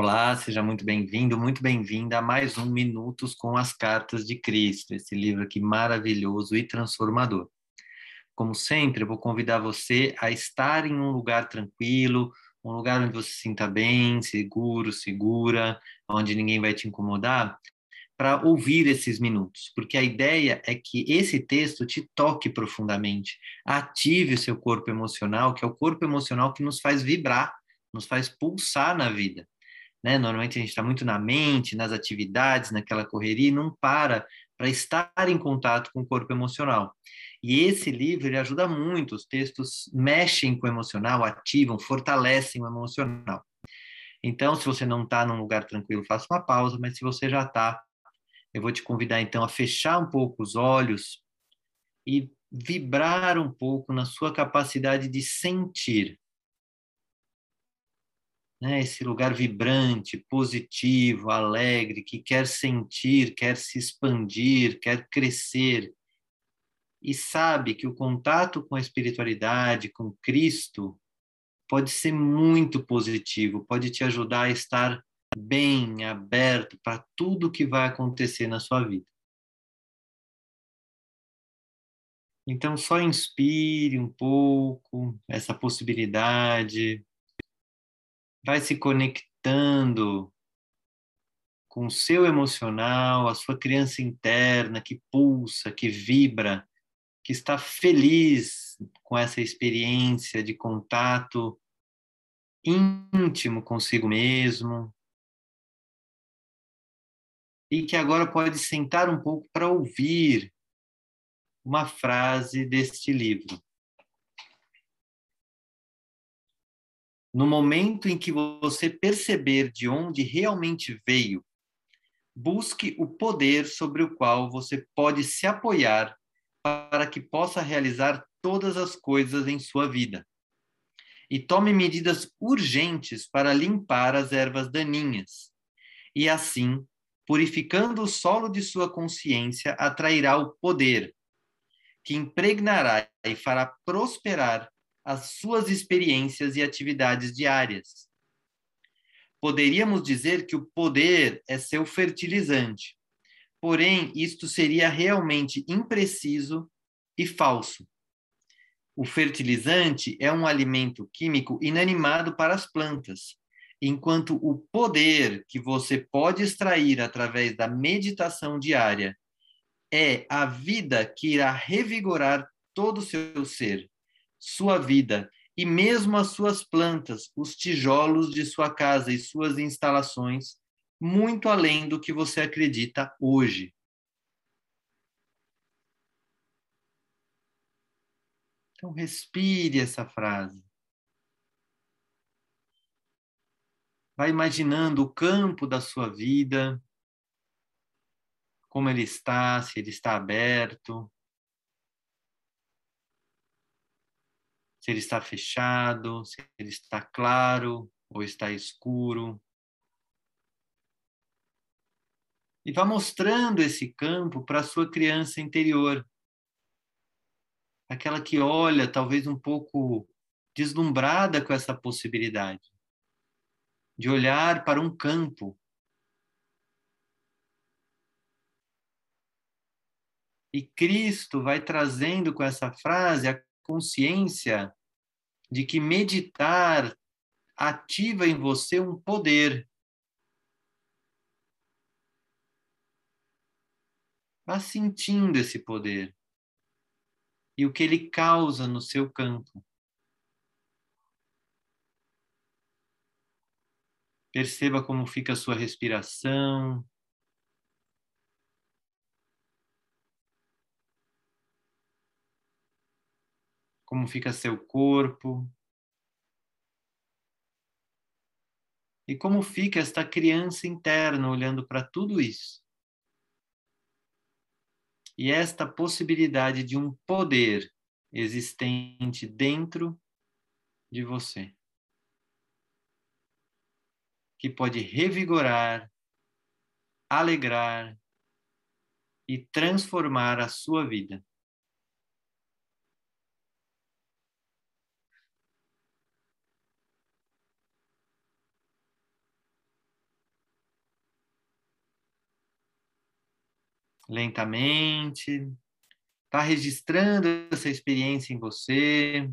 Olá, seja muito bem-vindo, muito bem-vinda a mais um Minutos com as Cartas de Cristo, esse livro aqui maravilhoso e transformador. Como sempre, eu vou convidar você a estar em um lugar tranquilo, um lugar onde você se sinta bem, seguro, segura, onde ninguém vai te incomodar, para ouvir esses minutos, porque a ideia é que esse texto te toque profundamente, ative o seu corpo emocional, que é o corpo emocional que nos faz vibrar, nos faz pulsar na vida. Né? Normalmente a gente está muito na mente, nas atividades, naquela correria, e não para para estar em contato com o corpo emocional. E esse livro ele ajuda muito, os textos mexem com o emocional, ativam, fortalecem o emocional. Então, se você não está num lugar tranquilo, faça uma pausa, mas se você já está, eu vou te convidar então a fechar um pouco os olhos e vibrar um pouco na sua capacidade de sentir né, esse lugar vibrante, positivo, alegre, que quer sentir, quer se expandir, quer crescer, e sabe que o contato com a espiritualidade, com Cristo, pode ser muito positivo, pode te ajudar a estar bem, aberto para tudo que vai acontecer na sua vida. Então, só inspire um pouco essa possibilidade, vai se conectando com o seu emocional, a sua criança interna que pulsa, que vibra, que está feliz com essa experiência de contato íntimo consigo mesmo. E que agora pode sentar um pouco para ouvir uma frase deste livro. No momento em que você perceber de onde realmente veio, busque o poder sobre o qual você pode se apoiar para que possa realizar todas as coisas em sua vida. E tome medidas urgentes para limpar as ervas daninhas. E assim, purificando o solo de sua consciência, atrairá o poder, que impregnará e fará prosperar as suas experiências e atividades diárias. Poderíamos dizer que o poder é seu fertilizante, porém, isto seria realmente impreciso e falso. O fertilizante é um alimento químico inanimado para as plantas, enquanto o poder que você pode extrair através da meditação diária é a vida que irá revigorar todo o seu ser sua vida e mesmo as suas plantas, os tijolos de sua casa e suas instalações, muito além do que você acredita hoje. Então, respire essa frase. Vai imaginando o campo da sua vida, como ele está, se ele está aberto, se ele está fechado, se ele está claro ou está escuro. E vá mostrando esse campo para a sua criança interior. Aquela que olha, talvez um pouco deslumbrada com essa possibilidade de olhar para um campo. E Cristo vai trazendo com essa frase a consciência de que meditar ativa em você um poder. Vá sentindo esse poder e o que ele causa no seu campo. Perceba como fica a sua respiração, como fica seu corpo. E como fica esta criança interna olhando para tudo isso. E esta possibilidade de um poder existente dentro de você, que pode revigorar, alegrar e transformar a sua vida. Lentamente. Está registrando essa experiência em você.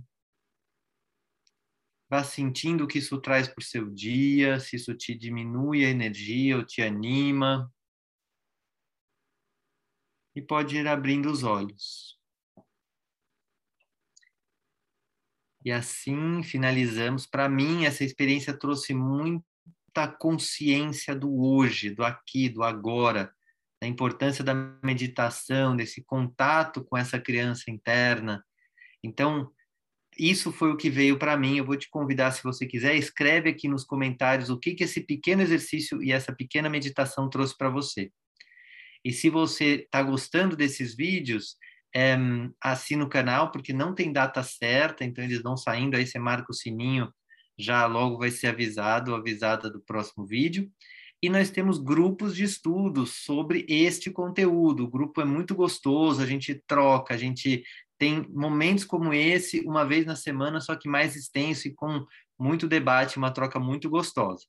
Vá sentindo o que isso traz para o seu dia, se isso te diminui a energia ou te anima. E pode ir abrindo os olhos. E assim finalizamos. Para mim, essa experiência trouxe muita consciência do hoje, do aqui, do agora, da importância da meditação, desse contato com essa criança interna. Então, isso foi o que veio para mim. Eu vou te convidar, se você quiser, escreve aqui nos comentários o que, que esse pequeno exercício e essa pequena meditação trouxe para você. E se você está gostando desses vídeos, é, assina o canal, porque não tem data certa, então eles vão saindo, aí você marca o sininho, já logo vai ser avisado, avisada do próximo vídeo. E nós temos grupos de estudos sobre este conteúdo. O grupo é muito gostoso, a gente troca, a gente tem momentos como esse uma vez na semana, só que mais extenso e com muito debate, uma troca muito gostosa.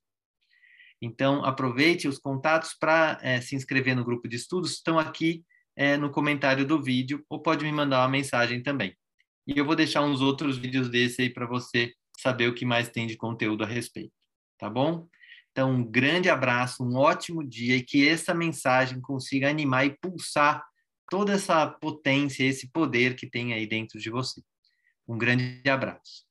Então, aproveite os contatos para é, se inscrever no grupo de estudos, estão aqui é, no comentário do vídeo, ou pode me mandar uma mensagem também. E eu vou deixar uns outros vídeos desse aí para você saber o que mais tem de conteúdo a respeito, tá bom? Então, um grande abraço, um ótimo dia e que essa mensagem consiga animar e pulsar toda essa potência, esse poder que tem aí dentro de você. Um grande abraço.